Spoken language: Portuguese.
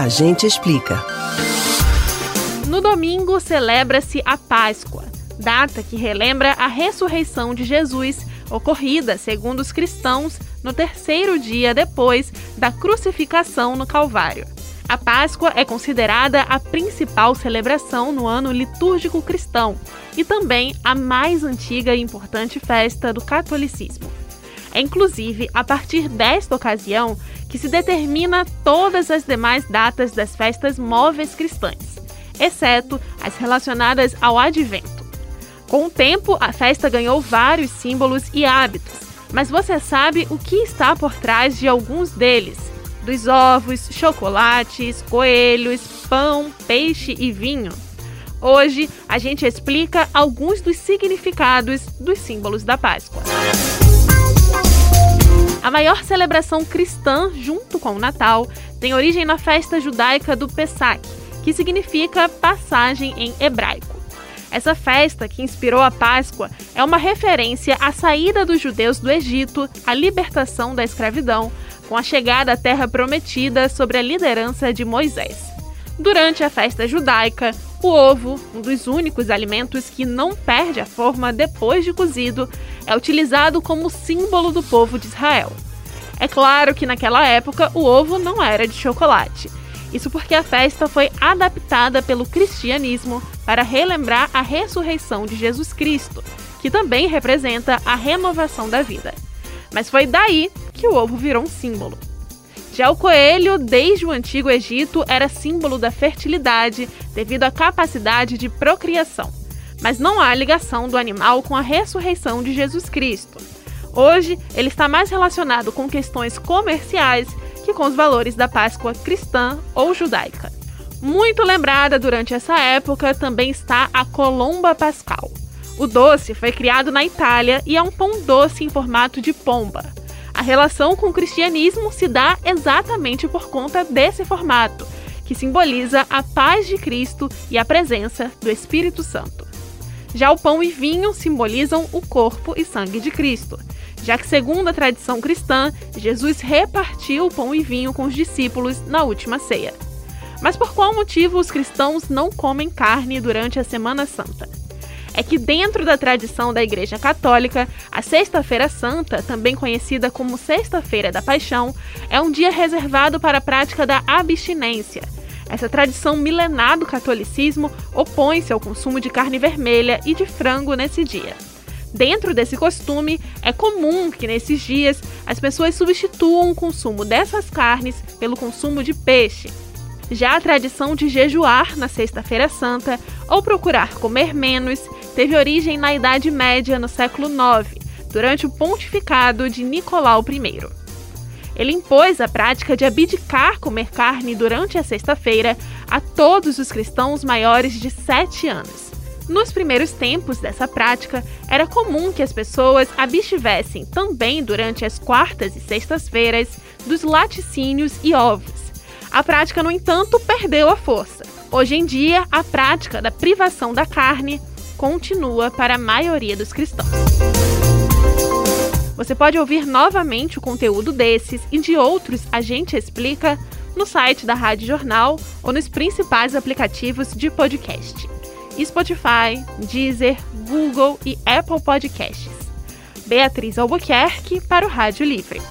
A gente explica. No domingo celebra-se a Páscoa, data que relembra a ressurreição de Jesus, ocorrida, segundo os cristãos, no terceiro dia depois da crucificação no Calvário. A Páscoa é considerada a principal celebração no ano litúrgico cristão e também a mais antiga e importante festa do catolicismo. É inclusive a partir desta ocasião que se determina todas as demais datas das festas móveis cristãs, exceto as relacionadas ao advento. Com o tempo, a festa ganhou vários símbolos e hábitos, mas você sabe o que está por trás de alguns deles? Dos ovos, chocolates, coelhos, pão, peixe e vinho? Hoje a gente explica alguns dos significados dos símbolos da Páscoa. A maior celebração cristã, junto com o Natal, tem origem na festa judaica do Pesach, que significa passagem em hebraico. Essa festa, que inspirou a Páscoa, é uma referência à saída dos judeus do Egito, à libertação da escravidão, com a chegada à Terra Prometida sob a liderança de Moisés. Durante a festa judaica, o ovo, um dos únicos alimentos que não perde a forma depois de cozido, é utilizado como símbolo do povo de Israel. É claro que naquela época o ovo não era de chocolate. Isso porque a festa foi adaptada pelo cristianismo para relembrar a ressurreição de Jesus Cristo, que também representa a renovação da vida. Mas foi daí que o ovo virou um símbolo. Já o coelho, desde o antigo Egito, era símbolo da fertilidade devido à capacidade de procriação. Mas não há ligação do animal com a ressurreição de Jesus Cristo. Hoje, ele está mais relacionado com questões comerciais que com os valores da Páscoa cristã ou judaica. Muito lembrada durante essa época também está a colomba pascal. O doce foi criado na Itália e é um pão doce em formato de pomba. A relação com o cristianismo se dá exatamente por conta desse formato, que simboliza a paz de Cristo e a presença do Espírito Santo. Já o pão e vinho simbolizam o corpo e sangue de Cristo, já que, segundo a tradição cristã, Jesus repartiu o pão e vinho com os discípulos na última ceia. Mas por qual motivo os cristãos não comem carne durante a Semana Santa? É que, dentro da tradição da Igreja Católica, a Sexta-feira Santa, também conhecida como Sexta-feira da Paixão, é um dia reservado para a prática da abstinência. Essa tradição milenar do catolicismo opõe-se ao consumo de carne vermelha e de frango nesse dia. Dentro desse costume, é comum que nesses dias as pessoas substituam o consumo dessas carnes pelo consumo de peixe. Já a tradição de jejuar na Sexta-feira Santa ou procurar comer menos teve origem na Idade Média, no século IX, durante o pontificado de Nicolau I. Ele impôs a prática de abdicar comer carne durante a sexta-feira a todos os cristãos maiores de 7 anos. Nos primeiros tempos dessa prática, era comum que as pessoas abstivessem também durante as quartas e sextas-feiras dos laticínios e ovos. A prática, no entanto, perdeu a força. Hoje em dia, a prática da privação da carne continua para a maioria dos cristãos. Você pode ouvir novamente o conteúdo desses e de outros A Gente Explica no site da Rádio Jornal ou nos principais aplicativos de podcast: Spotify, Deezer, Google e Apple Podcasts. Beatriz Albuquerque para o Rádio Livre.